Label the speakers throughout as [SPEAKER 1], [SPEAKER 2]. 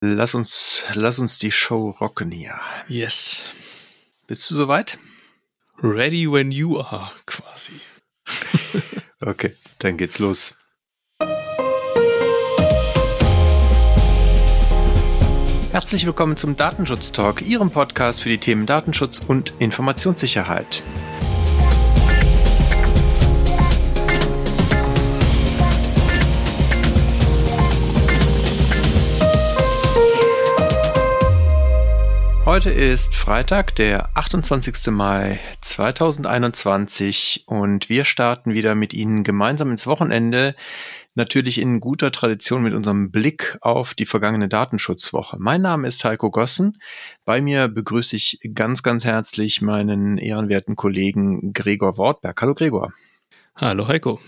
[SPEAKER 1] Lass uns, lass uns die Show rocken hier.
[SPEAKER 2] Yes.
[SPEAKER 1] Bist du soweit?
[SPEAKER 2] Ready when you are, quasi.
[SPEAKER 1] okay, dann geht's los. Herzlich willkommen zum Datenschutz Talk, Ihrem Podcast für die Themen Datenschutz und Informationssicherheit. Heute ist Freitag, der 28. Mai 2021 und wir starten wieder mit Ihnen gemeinsam ins Wochenende, natürlich in guter Tradition mit unserem Blick auf die vergangene Datenschutzwoche. Mein Name ist Heiko Gossen. Bei mir begrüße ich ganz, ganz herzlich meinen ehrenwerten Kollegen Gregor Wortberg. Hallo Gregor.
[SPEAKER 2] Hallo Heiko.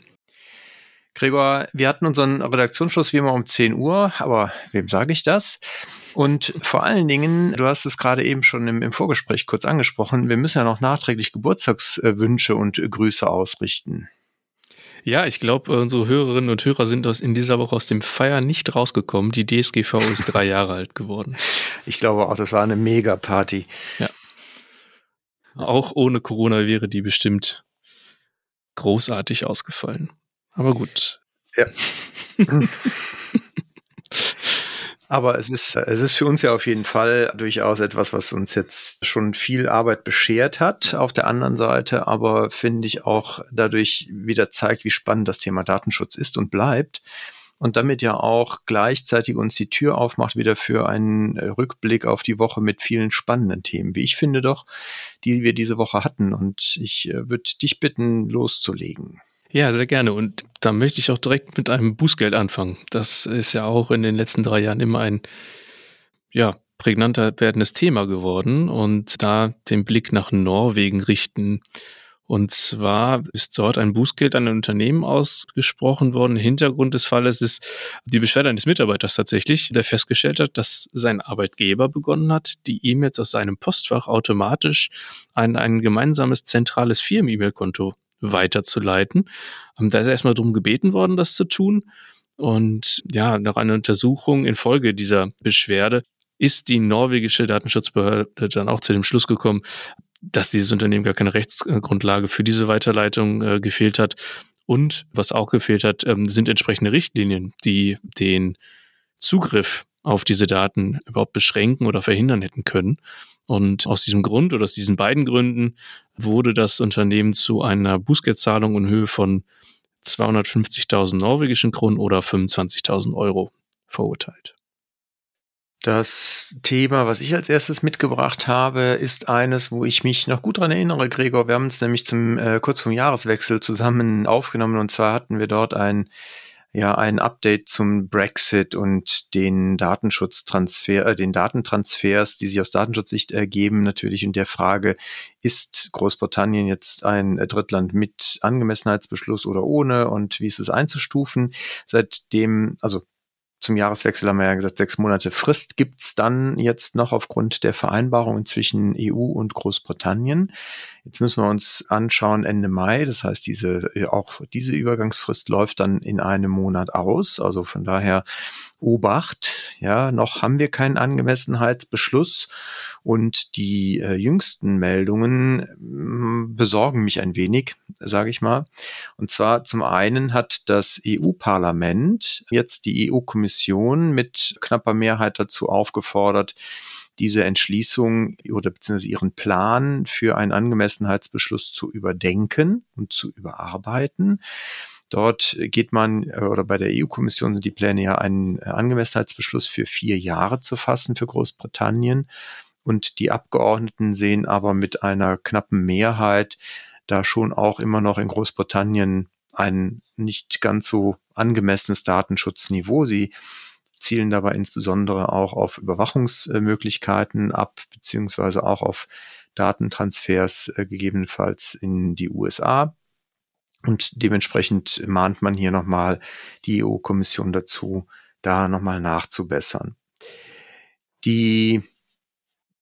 [SPEAKER 1] Gregor, wir hatten unseren Redaktionsschluss wie immer um 10 Uhr, aber wem sage ich das? Und vor allen Dingen, du hast es gerade eben schon im, im, Vorgespräch kurz angesprochen, wir müssen ja noch nachträglich Geburtstagswünsche und Grüße ausrichten.
[SPEAKER 2] Ja, ich glaube, unsere Hörerinnen und Hörer sind aus, in dieser Woche aus dem Feier nicht rausgekommen. Die DSGVO ist drei Jahre alt geworden.
[SPEAKER 1] Ich glaube auch, das war eine Mega-Party.
[SPEAKER 2] Ja. Auch ohne Corona wäre die bestimmt großartig ausgefallen. Aber gut.
[SPEAKER 1] Ja. Aber es ist, es ist für uns ja auf jeden Fall durchaus etwas, was uns jetzt schon viel Arbeit beschert hat. Auf der anderen Seite aber finde ich auch dadurch wieder zeigt, wie spannend das Thema Datenschutz ist und bleibt. Und damit ja auch gleichzeitig uns die Tür aufmacht wieder für einen Rückblick auf die Woche mit vielen spannenden Themen, wie ich finde doch, die wir diese Woche hatten. Und ich äh, würde dich bitten, loszulegen.
[SPEAKER 2] Ja, sehr gerne. Und da möchte ich auch direkt mit einem Bußgeld anfangen. Das ist ja auch in den letzten drei Jahren immer ein, ja, prägnanter werdendes Thema geworden und da den Blick nach Norwegen richten. Und zwar ist dort ein Bußgeld an ein Unternehmen ausgesprochen worden. Hintergrund des Falles ist die Beschwerde eines Mitarbeiters tatsächlich, der festgestellt hat, dass sein Arbeitgeber begonnen hat, die E-Mails aus seinem Postfach automatisch an ein gemeinsames zentrales Firmen-E-Mail-Konto weiterzuleiten. Ähm, da ist erstmal darum gebeten worden, das zu tun. Und ja, nach einer Untersuchung infolge dieser Beschwerde ist die norwegische Datenschutzbehörde dann auch zu dem Schluss gekommen, dass dieses Unternehmen gar keine Rechtsgrundlage für diese Weiterleitung äh, gefehlt hat. Und was auch gefehlt hat, ähm, sind entsprechende Richtlinien, die den Zugriff auf diese Daten überhaupt beschränken oder verhindern hätten können. Und aus diesem Grund oder aus diesen beiden Gründen wurde das Unternehmen zu einer Bußgeldzahlung in Höhe von 250.000 norwegischen Kronen oder 25.000 Euro verurteilt.
[SPEAKER 1] Das Thema, was ich als erstes mitgebracht habe, ist eines, wo ich mich noch gut dran erinnere, Gregor. Wir haben uns nämlich zum äh, kurz vom Jahreswechsel zusammen aufgenommen und zwar hatten wir dort ein ja ein Update zum Brexit und den Datenschutztransfer, äh, den Datentransfers, die sich aus Datenschutzsicht ergeben, natürlich in der Frage, ist Großbritannien jetzt ein Drittland mit Angemessenheitsbeschluss oder ohne und wie ist es einzustufen? Seitdem, also zum Jahreswechsel haben wir ja gesagt, sechs Monate Frist gibt's dann jetzt noch aufgrund der Vereinbarungen zwischen EU und Großbritannien. Jetzt müssen wir uns anschauen Ende Mai. Das heißt, diese, auch diese Übergangsfrist läuft dann in einem Monat aus. Also von daher Obacht. Ja, noch haben wir keinen Angemessenheitsbeschluss und die äh, jüngsten Meldungen äh, besorgen mich ein wenig, sage ich mal. Und zwar zum einen hat das EU-Parlament jetzt die EU-Kommission mit knapper Mehrheit dazu aufgefordert, diese Entschließung oder beziehungsweise ihren Plan für einen Angemessenheitsbeschluss zu überdenken und zu überarbeiten. Dort geht man, äh, oder bei der EU-Kommission sind die Pläne ja, einen Angemessenheitsbeschluss für vier Jahre zu fassen für Großbritannien. Und die Abgeordneten sehen aber mit einer knappen Mehrheit da schon auch immer noch in Großbritannien ein nicht ganz so angemessenes Datenschutzniveau. Sie zielen dabei insbesondere auch auf Überwachungsmöglichkeiten ab, beziehungsweise auch auf Datentransfers äh, gegebenenfalls in die USA. Und dementsprechend mahnt man hier nochmal die EU-Kommission dazu, da nochmal nachzubessern. Die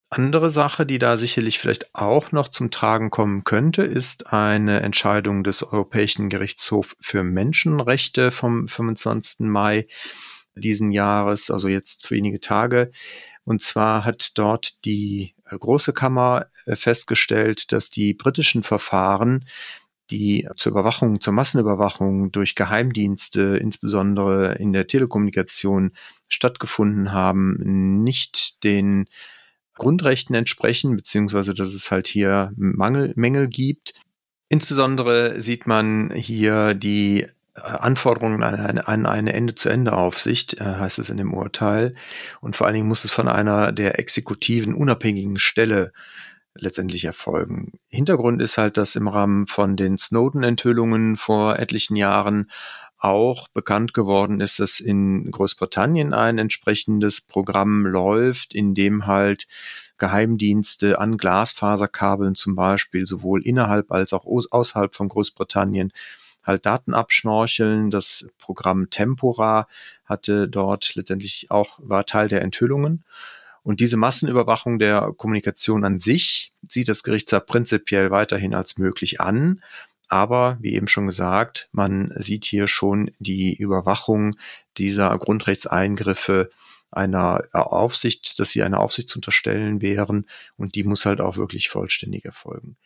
[SPEAKER 1] andere Sache, die da sicherlich vielleicht auch noch zum Tragen kommen könnte, ist eine Entscheidung des Europäischen Gerichtshofs für Menschenrechte vom 25. Mai diesen Jahres, also jetzt wenige Tage. Und zwar hat dort die äh, Große Kammer äh, festgestellt, dass die britischen Verfahren, die zur Überwachung, zur Massenüberwachung durch Geheimdienste, insbesondere in der Telekommunikation stattgefunden haben, nicht den Grundrechten entsprechen, beziehungsweise dass es halt hier Mangel, Mängel gibt. Insbesondere sieht man hier die Anforderungen an eine, an eine Ende-zu-Ende-Aufsicht, äh, heißt es in dem Urteil. Und vor allen Dingen muss es von einer der exekutiven, unabhängigen Stelle letztendlich erfolgen. Hintergrund ist halt, dass im Rahmen von den Snowden-Enthüllungen vor etlichen Jahren auch bekannt geworden ist, dass in Großbritannien ein entsprechendes Programm läuft, in dem halt Geheimdienste an Glasfaserkabeln zum Beispiel sowohl innerhalb als auch außerhalb von Großbritannien halt Daten abschnorcheln. Das Programm Tempora hatte dort letztendlich auch, war Teil der Enthüllungen. Und diese Massenüberwachung der Kommunikation an sich sieht das Gericht zwar prinzipiell weiterhin als möglich an, aber wie eben schon gesagt, man sieht hier schon die Überwachung dieser Grundrechtseingriffe einer Aufsicht, dass sie einer Aufsicht zu unterstellen wären und die muss halt auch wirklich vollständig erfolgen.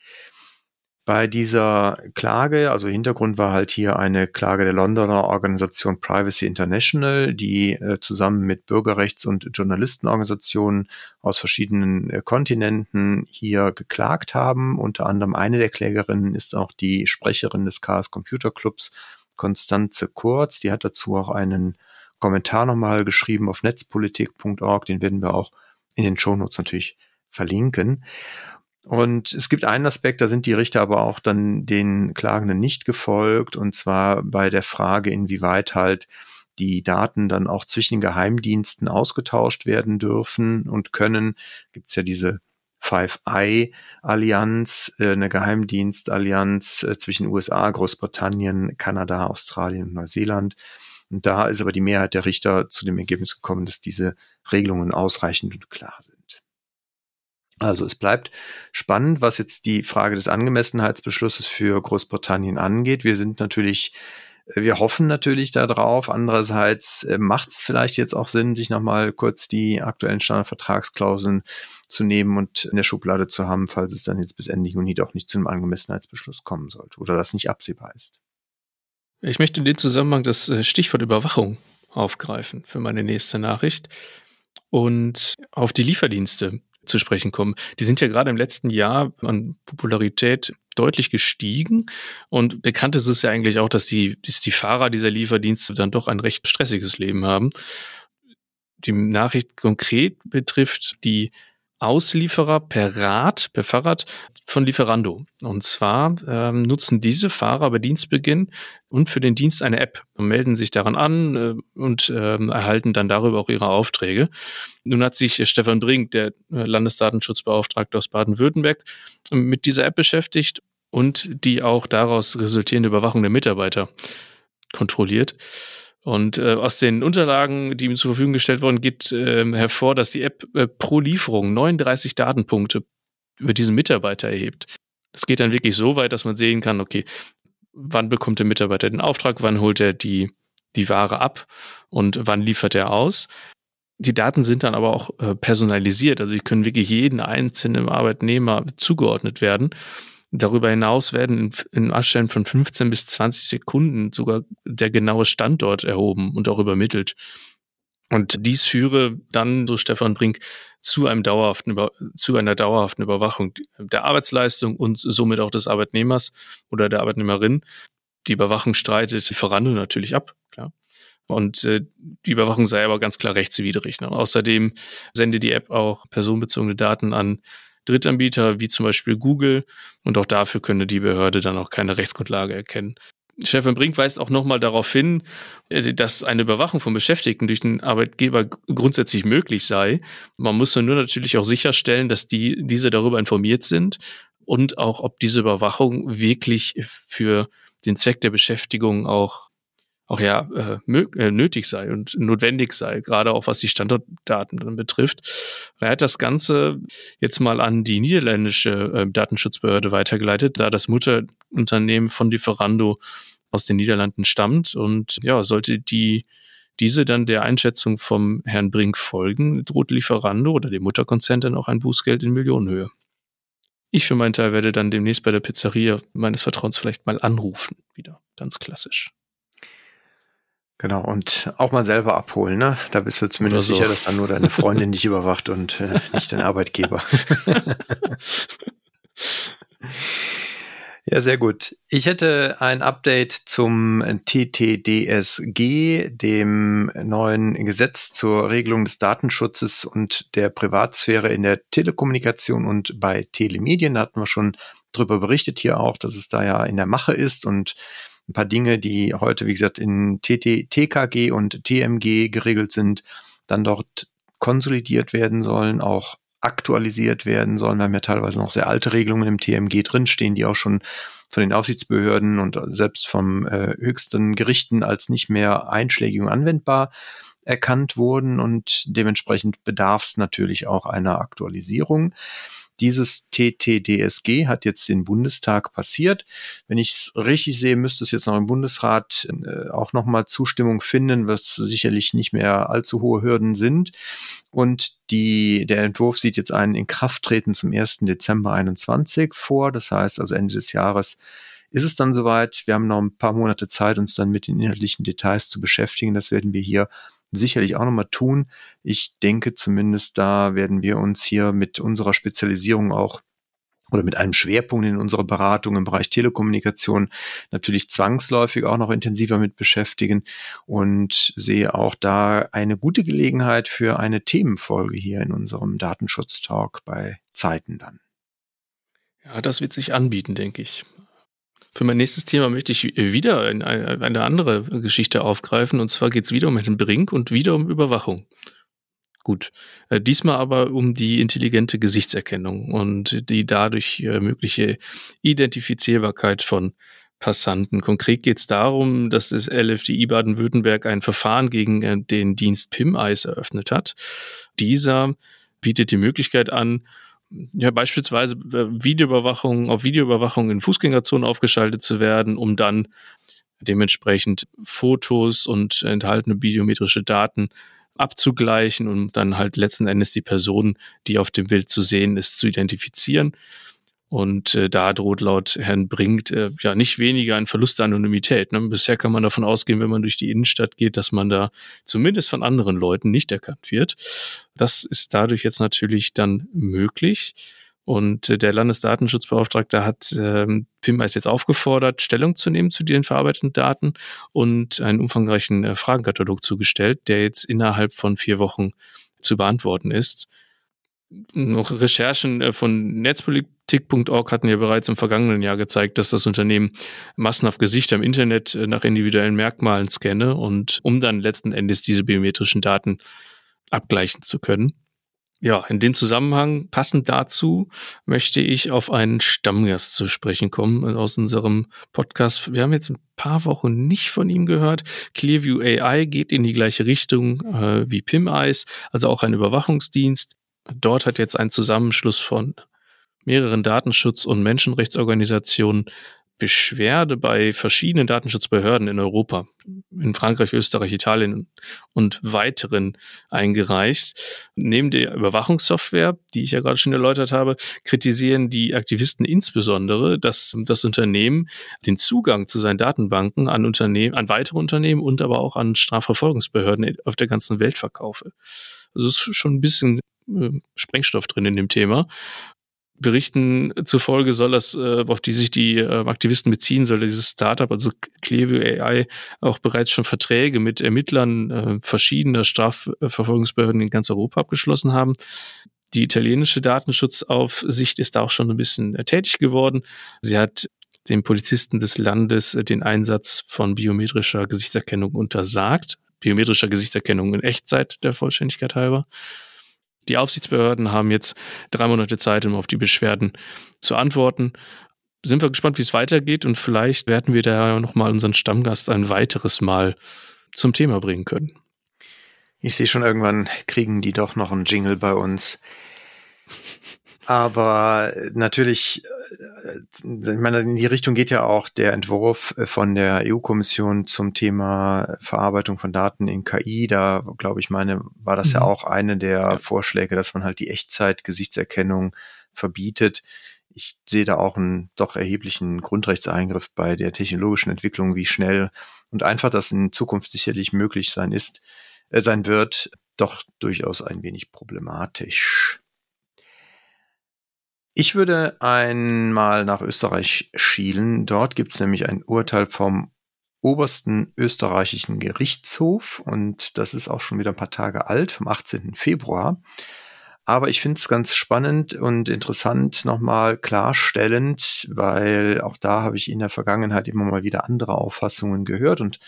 [SPEAKER 1] Bei dieser Klage, also Hintergrund war halt hier eine Klage der Londoner Organisation Privacy International, die äh, zusammen mit Bürgerrechts- und Journalistenorganisationen aus verschiedenen äh, Kontinenten hier geklagt haben. Unter anderem eine der Klägerinnen ist auch die Sprecherin des Chaos Computer Clubs, Konstanze Kurz. Die hat dazu auch einen Kommentar nochmal geschrieben auf netzpolitik.org. Den werden wir auch in den Shownotes natürlich verlinken. Und es gibt einen Aspekt, da sind die Richter aber auch dann den Klagenden nicht gefolgt, und zwar bei der Frage, inwieweit halt die Daten dann auch zwischen Geheimdiensten ausgetauscht werden dürfen und können. Gibt es ja diese Five Eye Allianz, äh, eine Geheimdienstallianz äh, zwischen USA, Großbritannien, Kanada, Australien und Neuseeland. Und da ist aber die Mehrheit der Richter zu dem Ergebnis gekommen, dass diese Regelungen ausreichend und klar sind. Also es bleibt spannend, was jetzt die Frage des Angemessenheitsbeschlusses für Großbritannien angeht. Wir sind natürlich, äh, wir hoffen natürlich darauf. Andererseits äh, macht es vielleicht jetzt auch Sinn, sich nochmal kurz die aktuellen Standardvertragsklauseln zu nehmen und in der Schublade zu haben, falls es dann jetzt bis Ende Juni doch nicht zu einem Angemessenheitsbeschluss kommen sollte oder das nicht absehbar ist.
[SPEAKER 2] Ich möchte in dem Zusammenhang das äh, Stichwort Überwachung aufgreifen für meine nächste Nachricht und auf die Lieferdienste zu sprechen kommen. Die sind ja gerade im letzten Jahr an Popularität deutlich gestiegen. Und bekannt ist es ja eigentlich auch, dass die, dass die Fahrer dieser Lieferdienste dann doch ein recht stressiges Leben haben. Die Nachricht konkret betrifft die Auslieferer per Rad, per Fahrrad von Lieferando. Und zwar ähm, nutzen diese Fahrer bei Dienstbeginn und für den Dienst eine App und melden sich daran an äh, und äh, erhalten dann darüber auch ihre Aufträge. Nun hat sich äh, Stefan Brink, der äh, Landesdatenschutzbeauftragte aus Baden-Württemberg, mit dieser App beschäftigt und die auch daraus resultierende Überwachung der Mitarbeiter kontrolliert. Und äh, aus den Unterlagen, die ihm zur Verfügung gestellt wurden, geht äh, hervor, dass die App äh, pro Lieferung 39 Datenpunkte über diesen Mitarbeiter erhebt. Das geht dann wirklich so weit, dass man sehen kann, okay, wann bekommt der Mitarbeiter den Auftrag, wann holt er die, die Ware ab und wann liefert er aus. Die Daten sind dann aber auch äh, personalisiert, also die können wirklich jeden einzelnen Arbeitnehmer zugeordnet werden. Darüber hinaus werden in, in Abständen von 15 bis 20 Sekunden sogar der genaue Standort erhoben und auch übermittelt. Und dies führe dann, so Stefan Brink, zu einem dauerhaften, zu einer dauerhaften Überwachung der Arbeitsleistung und somit auch des Arbeitnehmers oder der Arbeitnehmerin. Die Überwachung streitet Lieferando natürlich ab, klar. Und äh, die Überwachung sei aber ganz klar rechtswidrig. Ne? Außerdem sendet die App auch personenbezogene Daten an Drittanbieter wie zum Beispiel Google und auch dafür könne die Behörde dann auch keine Rechtsgrundlage erkennen. Stefan Brink weist auch nochmal darauf hin, äh, dass eine Überwachung von Beschäftigten durch den Arbeitgeber grundsätzlich möglich sei. Man muss nur natürlich auch sicherstellen, dass die, diese darüber informiert sind und auch, ob diese Überwachung wirklich für den Zweck der Beschäftigung auch auch ja äh, äh, nötig sei und notwendig sei, gerade auch was die Standortdaten dann betrifft. Er hat das Ganze jetzt mal an die niederländische äh, Datenschutzbehörde weitergeleitet, da das Mutterunternehmen von Lieferando aus den Niederlanden stammt und ja, sollte die diese dann der Einschätzung vom Herrn Brink folgen, droht Lieferando oder dem Mutterkonzern dann auch ein Bußgeld in Millionenhöhe. Ich für meinen Teil werde dann demnächst bei der Pizzeria meines Vertrauens vielleicht mal anrufen. Wieder ganz klassisch.
[SPEAKER 1] Genau, und auch mal selber abholen, ne? Da bist du zumindest so. sicher, dass dann nur deine Freundin dich überwacht und äh, nicht dein Arbeitgeber. Ja, sehr gut. Ich hätte ein Update zum TTDSG, dem neuen Gesetz zur Regelung des Datenschutzes und der Privatsphäre in der Telekommunikation und bei Telemedien. Da hatten wir schon drüber berichtet hier auch, dass es da ja in der Mache ist und ein paar Dinge, die heute, wie gesagt, in TT, TKG und TMG geregelt sind, dann dort konsolidiert werden sollen, auch aktualisiert werden sollen. Wir haben ja teilweise noch sehr alte Regelungen im TMG drinstehen, die auch schon von den Aufsichtsbehörden und selbst vom äh, höchsten Gerichten als nicht mehr einschlägig und anwendbar erkannt wurden und dementsprechend bedarf es natürlich auch einer Aktualisierung. Dieses TTDSG hat jetzt den Bundestag passiert. Wenn ich es richtig sehe, müsste es jetzt noch im Bundesrat äh, auch nochmal Zustimmung finden, was sicherlich nicht mehr allzu hohe Hürden sind. Und die, der Entwurf sieht jetzt ein Inkrafttreten zum 1. Dezember 21 vor. Das heißt also Ende des Jahres ist es dann soweit. Wir haben noch ein paar Monate Zeit, uns dann mit den inhaltlichen Details zu beschäftigen. Das werden wir hier sicherlich auch nochmal tun. Ich denke zumindest, da werden wir uns hier mit unserer Spezialisierung auch oder mit einem Schwerpunkt in unserer Beratung im Bereich Telekommunikation natürlich zwangsläufig auch noch intensiver mit beschäftigen und sehe auch da eine gute Gelegenheit für eine Themenfolge hier in unserem Datenschutz-Talk bei Zeiten dann.
[SPEAKER 2] Ja, das wird sich anbieten, denke ich. Für mein nächstes Thema möchte ich wieder eine andere Geschichte aufgreifen. Und zwar geht es wieder um Herrn Brink und wieder um Überwachung. Gut. Äh, diesmal aber um die intelligente Gesichtserkennung und die dadurch äh, mögliche Identifizierbarkeit von Passanten. Konkret geht es darum, dass das LFDI Baden-Württemberg ein Verfahren gegen äh, den Dienst PIM-Eis eröffnet hat. Dieser bietet die Möglichkeit an, ja, beispielsweise äh, Videoüberwachung, auf Videoüberwachung in Fußgängerzonen aufgeschaltet zu werden, um dann dementsprechend Fotos und enthaltene biometrische Daten abzugleichen und dann halt letzten Endes die Person, die auf dem Bild zu sehen ist, zu identifizieren. Und äh, da droht laut Herrn Brinkt äh, ja nicht weniger ein Verlust der Anonymität. Ne? Bisher kann man davon ausgehen, wenn man durch die Innenstadt geht, dass man da zumindest von anderen Leuten nicht erkannt wird. Das ist dadurch jetzt natürlich dann möglich. Und äh, der Landesdatenschutzbeauftragte hat ähm, PIMEIS jetzt aufgefordert, Stellung zu nehmen zu den verarbeiteten Daten und einen umfangreichen äh, Fragenkatalog zugestellt, der jetzt innerhalb von vier Wochen zu beantworten ist noch Recherchen äh, von Netzpolitik.org hatten ja bereits im vergangenen Jahr gezeigt, dass das Unternehmen massenhaft Gesichter im Internet äh, nach individuellen Merkmalen scanne und um dann letzten Endes diese biometrischen Daten abgleichen zu können. Ja, in dem Zusammenhang, passend dazu, möchte ich auf einen Stammgast zu sprechen kommen äh, aus unserem Podcast. Wir haben jetzt ein paar Wochen nicht von ihm gehört. Clearview AI geht in die gleiche Richtung äh, wie PimEyes, also auch ein Überwachungsdienst. Dort hat jetzt ein Zusammenschluss von mehreren Datenschutz- und Menschenrechtsorganisationen Beschwerde bei verschiedenen Datenschutzbehörden in Europa, in Frankreich, Österreich, Italien und weiteren eingereicht. Neben der Überwachungssoftware, die ich ja gerade schon erläutert habe, kritisieren die Aktivisten insbesondere, dass das Unternehmen den Zugang zu seinen Datenbanken an Unternehmen, an weitere Unternehmen und aber auch an Strafverfolgungsbehörden auf der ganzen Welt verkaufe. Also es ist schon ein bisschen äh, Sprengstoff drin in dem Thema. Berichten zufolge soll das, äh, auf die sich die äh, Aktivisten beziehen, soll dieses Startup, also Clevio AI, auch bereits schon Verträge mit Ermittlern äh, verschiedener Strafverfolgungsbehörden in ganz Europa abgeschlossen haben. Die italienische Datenschutzaufsicht ist da auch schon ein bisschen äh, tätig geworden. Sie hat den Polizisten des Landes äh, den Einsatz von biometrischer Gesichtserkennung untersagt. Biometrischer Gesichtserkennung in Echtzeit der Vollständigkeit halber. Die Aufsichtsbehörden haben jetzt drei Monate Zeit, um auf die Beschwerden zu antworten. Sind wir gespannt, wie es weitergeht und vielleicht werden wir da nochmal unseren Stammgast ein weiteres Mal zum Thema bringen können.
[SPEAKER 1] Ich sehe schon, irgendwann kriegen die doch noch einen Jingle bei uns. Aber natürlich, äh, ich meine, in die Richtung geht ja auch der Entwurf von der EU-Kommission zum Thema Verarbeitung von Daten in KI. Da, glaube ich, meine, war das mhm. ja auch eine der. Vorschläge, dass man halt die Echtzeit-Gesichtserkennung verbietet. Ich sehe da auch einen doch erheblichen Grundrechtseingriff bei der technologischen Entwicklung, wie schnell und einfach das in Zukunft sicherlich möglich sein ist, äh, sein wird, doch durchaus ein wenig problematisch. Ich würde einmal nach Österreich schielen. Dort gibt es nämlich ein Urteil vom obersten österreichischen Gerichtshof und das ist auch schon wieder ein paar Tage alt, vom 18. Februar. Aber ich finde es ganz spannend und interessant, nochmal klarstellend, weil auch da habe ich in der Vergangenheit immer mal wieder andere Auffassungen gehört und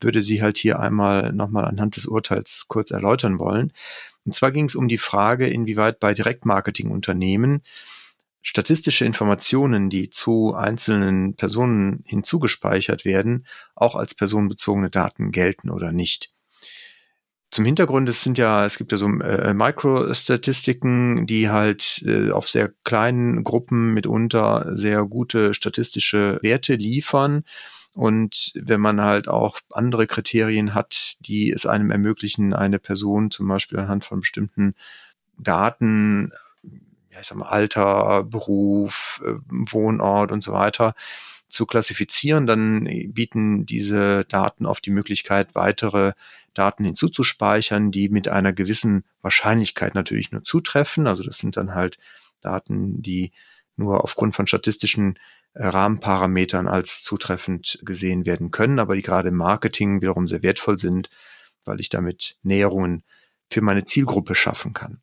[SPEAKER 1] würde sie halt hier einmal nochmal anhand des Urteils kurz erläutern wollen. Und zwar ging es um die Frage, inwieweit bei Direktmarketingunternehmen statistische Informationen, die zu einzelnen Personen hinzugespeichert werden, auch als personenbezogene Daten gelten oder nicht. Zum Hintergrund, es sind ja, es gibt ja so äh, Mikrostatistiken, die halt äh, auf sehr kleinen Gruppen mitunter sehr gute statistische Werte liefern. Und wenn man halt auch andere Kriterien hat, die es einem ermöglichen, eine Person zum Beispiel anhand von bestimmten Daten, ja, ich sag mal, Alter, Beruf, äh, Wohnort und so weiter, zu klassifizieren, dann bieten diese Daten oft die Möglichkeit, weitere Daten hinzuzuspeichern, die mit einer gewissen Wahrscheinlichkeit natürlich nur zutreffen. Also das sind dann halt Daten, die nur aufgrund von statistischen äh, Rahmenparametern als zutreffend gesehen werden können, aber die gerade im Marketing wiederum sehr wertvoll sind, weil ich damit Näherungen für meine Zielgruppe schaffen kann.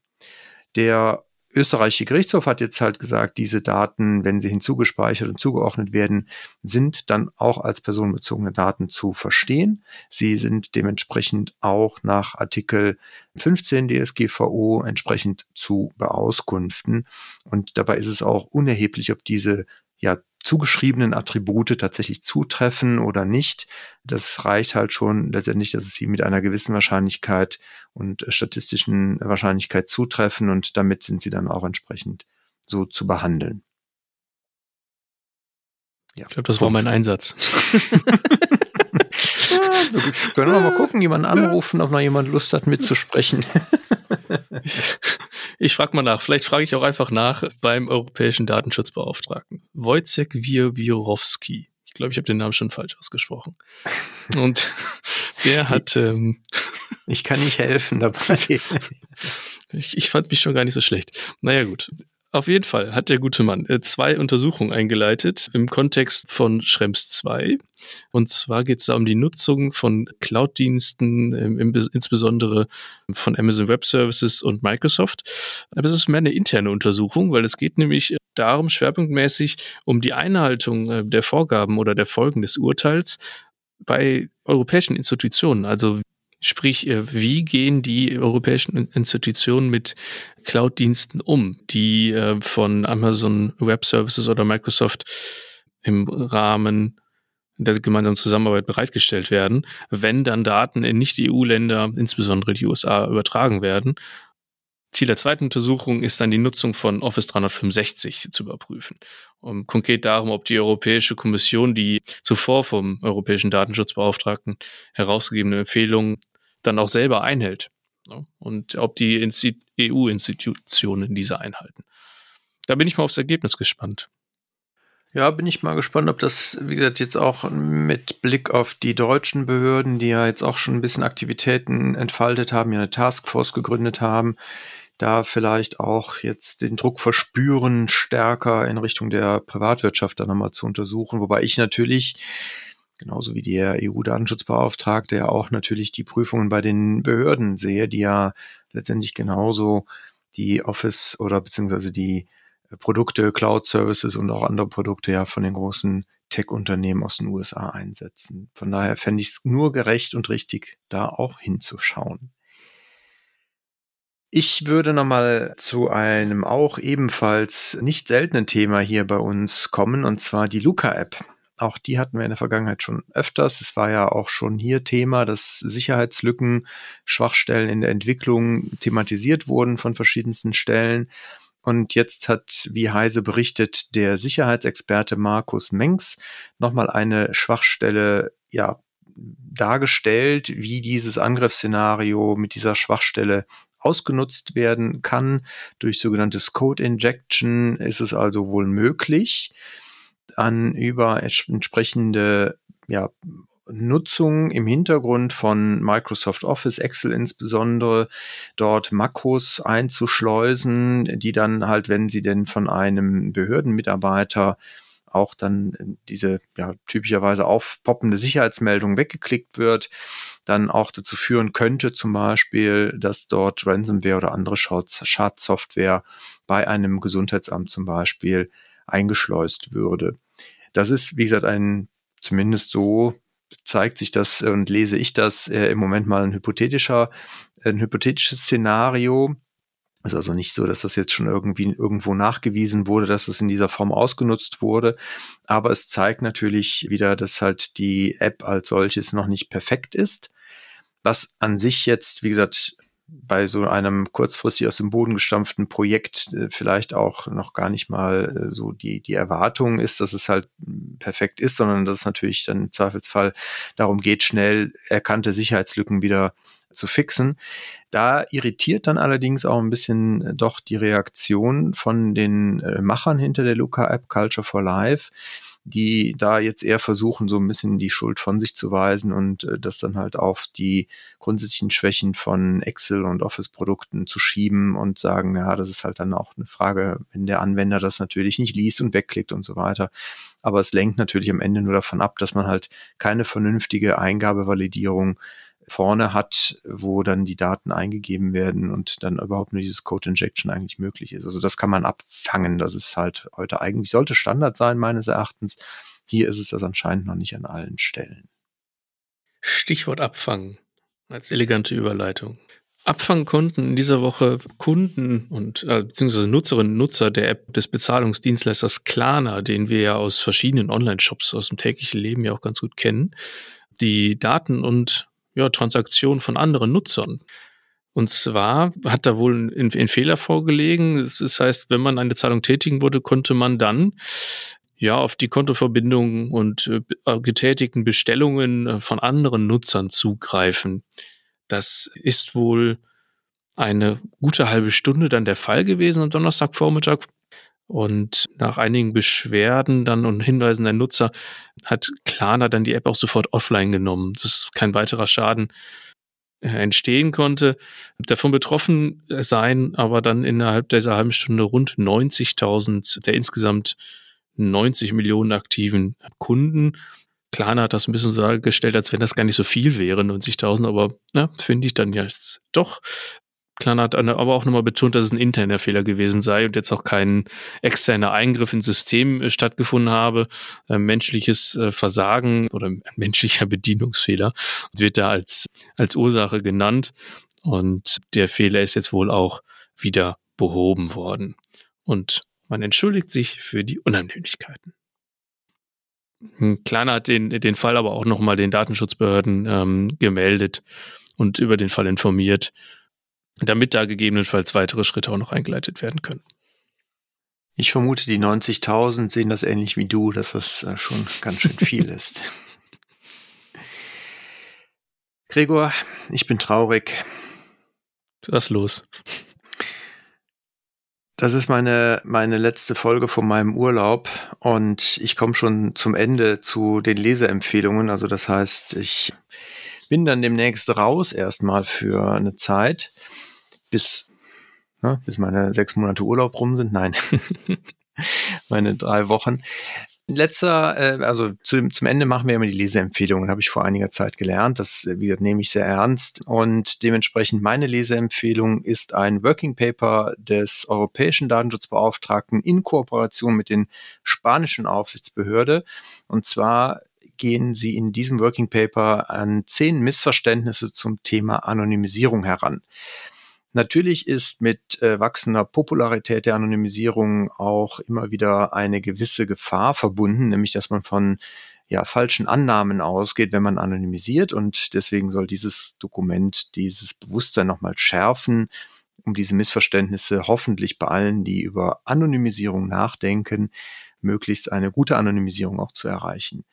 [SPEAKER 1] Der österreichische Gerichtshof hat jetzt halt gesagt, diese Daten, wenn sie hinzugespeichert und zugeordnet werden, sind dann auch als personenbezogene Daten zu verstehen. Sie sind dementsprechend auch nach Artikel 15 DSGVO entsprechend zu beauskunften. Und dabei ist es auch unerheblich, ob diese ja zugeschriebenen Attribute tatsächlich zutreffen oder nicht. Das reicht halt schon letztendlich, dass es sie mit einer gewissen Wahrscheinlichkeit und statistischen Wahrscheinlichkeit zutreffen und damit sind sie dann auch entsprechend so zu behandeln.
[SPEAKER 2] Ja. Ich glaube, das war mein Einsatz.
[SPEAKER 1] können wir mal gucken, jemanden anrufen, ob noch jemand Lust hat mitzusprechen.
[SPEAKER 2] Ich frage mal nach. Vielleicht frage ich auch einfach nach beim europäischen Datenschutzbeauftragten. Wojciech Wierwirowski. Ich glaube, ich habe den Namen schon falsch ausgesprochen. Und der hat. Ähm,
[SPEAKER 1] ich kann nicht helfen dabei.
[SPEAKER 2] ich, ich fand mich schon gar nicht so schlecht. Naja, gut. Auf jeden Fall hat der gute Mann äh, zwei Untersuchungen eingeleitet im Kontext von Schrems 2. Und zwar geht es da um die Nutzung von Cloud-Diensten, ähm, insbesondere von Amazon Web Services und Microsoft. Aber es ist mehr eine interne Untersuchung, weil es geht nämlich darum, schwerpunktmäßig um die Einhaltung äh, der Vorgaben oder der Folgen des Urteils bei europäischen Institutionen. Also Sprich, äh, wie gehen die europäischen Institutionen mit Cloud-Diensten um, die äh, von Amazon Web Services oder Microsoft im Rahmen der gemeinsamen Zusammenarbeit bereitgestellt werden, wenn dann Daten in Nicht-EU-Länder, insbesondere die USA, übertragen werden. Ziel der zweiten Untersuchung ist dann die Nutzung von Office 365 zu überprüfen. Um, konkret darum, ob die Europäische Kommission die zuvor vom Europäischen Datenschutzbeauftragten herausgegebene Empfehlungen dann auch selber einhält. Ne? Und ob die EU-Institutionen diese einhalten. Da bin ich mal aufs Ergebnis gespannt.
[SPEAKER 1] Ja, bin ich mal gespannt, ob das, wie gesagt, jetzt auch mit Blick auf die deutschen Behörden, die ja jetzt auch schon ein bisschen Aktivitäten entfaltet haben, ja eine Taskforce gegründet haben, da vielleicht auch jetzt den Druck verspüren, stärker in Richtung der Privatwirtschaft dann nochmal zu untersuchen. Wobei ich natürlich genauso wie der EU-Datenschutzbeauftragte ja auch natürlich die Prüfungen bei den Behörden sehe, die ja letztendlich genauso die Office oder beziehungsweise die Produkte, Cloud Services und auch andere Produkte ja von den großen Tech-Unternehmen aus den USA einsetzen. Von daher fände ich es nur gerecht und richtig, da auch hinzuschauen. Ich würde nochmal zu einem auch ebenfalls nicht seltenen Thema hier bei uns kommen, und zwar die Luca-App. Auch die hatten wir in der Vergangenheit schon öfters. Es war ja auch schon hier Thema, dass Sicherheitslücken, Schwachstellen in der Entwicklung thematisiert wurden von verschiedensten Stellen. Und jetzt hat, wie Heise berichtet, der Sicherheitsexperte Markus Mengs nochmal eine Schwachstelle ja, dargestellt, wie dieses Angriffsszenario mit dieser Schwachstelle ausgenutzt werden kann. Durch sogenanntes Code Injection ist es also wohl möglich, an über entsprechende ja, Nutzung im Hintergrund von Microsoft Office, Excel insbesondere, dort Makros einzuschleusen, die dann halt, wenn sie denn von einem Behördenmitarbeiter auch dann diese ja, typischerweise aufpoppende Sicherheitsmeldung weggeklickt wird, dann auch dazu führen könnte, zum Beispiel, dass dort Ransomware oder andere Schadsoftware bei einem Gesundheitsamt zum Beispiel eingeschleust würde. Das ist, wie gesagt, ein zumindest so zeigt sich das und lese ich das äh, im Moment mal ein hypothetischer, ein hypothetisches Szenario. Ist also nicht so, dass das jetzt schon irgendwie irgendwo nachgewiesen wurde, dass es in dieser Form ausgenutzt wurde. Aber es zeigt natürlich wieder, dass halt die App als solches noch nicht perfekt ist. Was an sich jetzt, wie gesagt, bei so einem kurzfristig aus dem Boden gestampften Projekt äh, vielleicht auch noch gar nicht mal äh, so die, die Erwartung ist, dass es halt perfekt ist, sondern dass es natürlich dann im Zweifelsfall darum geht, schnell erkannte Sicherheitslücken wieder zu fixen. Da irritiert dann allerdings auch ein bisschen äh, doch die Reaktion von den Machern hinter der Luca-App Culture for Life, die da jetzt eher versuchen, so ein bisschen die Schuld von sich zu weisen und äh, das dann halt auf die grundsätzlichen Schwächen von Excel und Office-Produkten zu schieben und sagen, ja, das ist halt dann auch eine Frage, wenn der Anwender das natürlich nicht liest und wegklickt und so weiter. Aber es lenkt natürlich am Ende nur davon ab, dass man halt keine vernünftige Eingabevalidierung vorne hat, wo dann die Daten eingegeben werden und dann überhaupt nur dieses Code Injection eigentlich möglich ist. Also das kann man abfangen. Das ist halt heute eigentlich, sollte Standard sein, meines Erachtens. Hier ist es das anscheinend noch nicht an allen Stellen.
[SPEAKER 2] Stichwort Abfangen als elegante Überleitung. Abfangen konnten in dieser Woche Kunden und äh, beziehungsweise Nutzerinnen und Nutzer der App des Bezahlungsdienstleisters Klarna, den wir ja aus verschiedenen Online-Shops aus dem täglichen Leben ja auch ganz gut kennen, die Daten und ja, Transaktionen von anderen Nutzern. Und zwar hat da wohl ein, ein Fehler vorgelegen. Das heißt, wenn man eine Zahlung tätigen wollte, konnte man dann ja auf die Kontoverbindungen und äh, getätigten Bestellungen äh, von anderen Nutzern zugreifen. Das ist wohl eine gute halbe Stunde dann der Fall gewesen am Donnerstagvormittag. Und nach einigen Beschwerden dann und Hinweisen der Nutzer hat Klarna dann die App auch sofort offline genommen, dass kein weiterer Schaden äh, entstehen konnte. Davon betroffen seien aber dann innerhalb dieser halben Stunde rund 90.000 der insgesamt 90 Millionen aktiven Kunden. Klarna hat das ein bisschen so dargestellt, als wenn das gar nicht so viel wäre, 90.000, aber finde ich dann jetzt doch. Klarna hat aber auch nochmal betont, dass es ein interner Fehler gewesen sei und jetzt auch kein externer Eingriff ins System äh, stattgefunden habe. Äh, menschliches äh, Versagen oder ein menschlicher Bedienungsfehler wird da als, als Ursache genannt. Und der Fehler ist jetzt wohl auch wieder behoben worden. Und man entschuldigt sich für die Unannehmlichkeiten. Hm, Klarna hat den, den Fall aber auch nochmal den Datenschutzbehörden ähm, gemeldet und über den Fall informiert damit da gegebenenfalls weitere Schritte auch noch eingeleitet werden können.
[SPEAKER 1] Ich vermute, die 90.000 sehen das ähnlich wie du, dass das äh, schon ganz schön viel ist. Gregor, ich bin traurig.
[SPEAKER 2] Was los?
[SPEAKER 1] Das ist meine, meine letzte Folge von meinem Urlaub und ich komme schon zum Ende zu den Leseempfehlungen. Also das heißt, ich bin dann demnächst raus erstmal für eine Zeit bis, ne, bis meine sechs Monate Urlaub rum sind. Nein, meine drei Wochen. Letzter, äh, also zu, zum Ende machen wir immer die Leseempfehlungen, habe ich vor einiger Zeit gelernt. Das wie gesagt, nehme ich sehr ernst. Und dementsprechend meine Leseempfehlung ist ein Working Paper des Europäischen Datenschutzbeauftragten in Kooperation mit den spanischen Aufsichtsbehörde. Und zwar gehen sie in diesem Working Paper an zehn Missverständnisse zum Thema Anonymisierung heran. Natürlich ist mit äh, wachsender Popularität der Anonymisierung auch immer wieder eine gewisse Gefahr verbunden, nämlich dass man von ja, falschen Annahmen ausgeht, wenn man anonymisiert. Und deswegen soll dieses Dokument dieses Bewusstsein nochmal schärfen, um diese Missverständnisse hoffentlich bei allen, die über Anonymisierung nachdenken, möglichst eine gute Anonymisierung auch zu erreichen.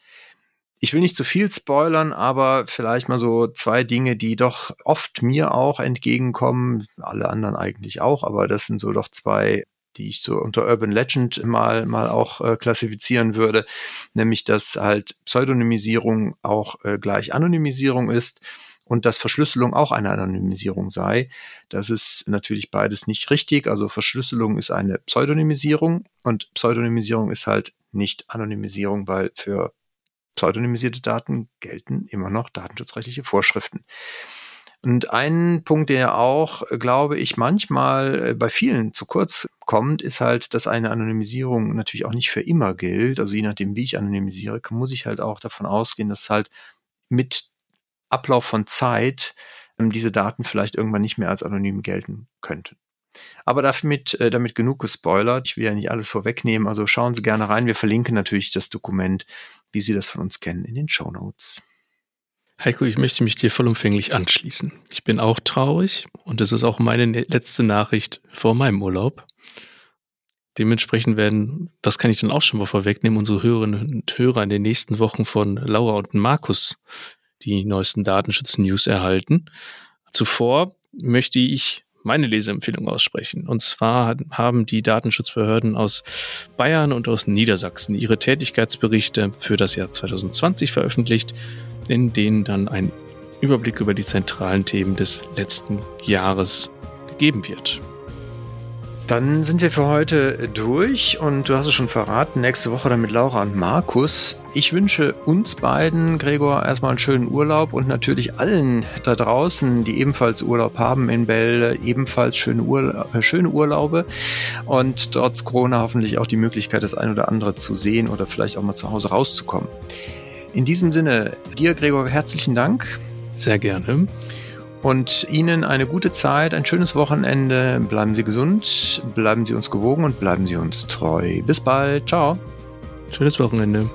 [SPEAKER 1] Ich will nicht zu viel spoilern, aber vielleicht mal so zwei Dinge, die doch oft mir auch entgegenkommen, alle anderen eigentlich auch, aber das sind so doch zwei die ich so unter Urban Legend mal, mal auch äh, klassifizieren würde, nämlich dass halt Pseudonymisierung auch äh, gleich Anonymisierung ist und dass Verschlüsselung auch eine Anonymisierung sei. Das ist natürlich beides nicht richtig. Also Verschlüsselung ist eine Pseudonymisierung und Pseudonymisierung ist halt nicht Anonymisierung, weil für pseudonymisierte Daten gelten immer noch datenschutzrechtliche Vorschriften. Und ein Punkt, der auch, glaube ich, manchmal äh, bei vielen zu kurz kommt, ist halt, dass eine Anonymisierung natürlich auch nicht für immer gilt. Also je nachdem, wie ich anonymisiere, muss ich halt auch davon ausgehen, dass halt mit Ablauf von Zeit ähm, diese Daten vielleicht irgendwann nicht mehr als anonym gelten könnten. Aber damit, äh, damit genug gespoilert. Ich will ja nicht alles vorwegnehmen, also schauen Sie gerne rein. Wir verlinken natürlich das Dokument, wie Sie das von uns kennen, in den Show Notes.
[SPEAKER 2] Heiko, ich möchte mich dir vollumfänglich anschließen. Ich bin auch traurig und es ist auch meine ne-, letzte Nachricht vor meinem Urlaub. Dementsprechend werden, das kann ich dann auch schon mal vorwegnehmen, unsere Hörerinnen und Hörer in den nächsten Wochen von Laura und Markus die neuesten Datenschutz-News erhalten. Zuvor möchte ich meine Leseempfehlung aussprechen. Und zwar haben die Datenschutzbehörden aus Bayern und aus Niedersachsen ihre Tätigkeitsberichte für das Jahr 2020 veröffentlicht in denen dann ein Überblick über die zentralen Themen des letzten Jahres gegeben wird.
[SPEAKER 1] Dann sind wir für heute durch und du hast es schon verraten, nächste Woche dann mit Laura und Markus. Ich wünsche uns beiden, Gregor, erstmal einen schönen Urlaub und natürlich allen da draußen, die ebenfalls Urlaub haben in Bälde, ebenfalls schöne, Urla äh, schöne Urlaube und trotz Corona hoffentlich auch die Möglichkeit, das ein oder andere zu sehen oder vielleicht auch mal zu Hause rauszukommen. In diesem Sinne, dir, Gregor, herzlichen Dank.
[SPEAKER 2] Sehr gerne.
[SPEAKER 1] Und Ihnen eine gute Zeit, ein schönes Wochenende. Bleiben Sie gesund, bleiben Sie uns gewogen und bleiben Sie uns treu. Bis bald. Ciao.
[SPEAKER 2] Schönes Wochenende.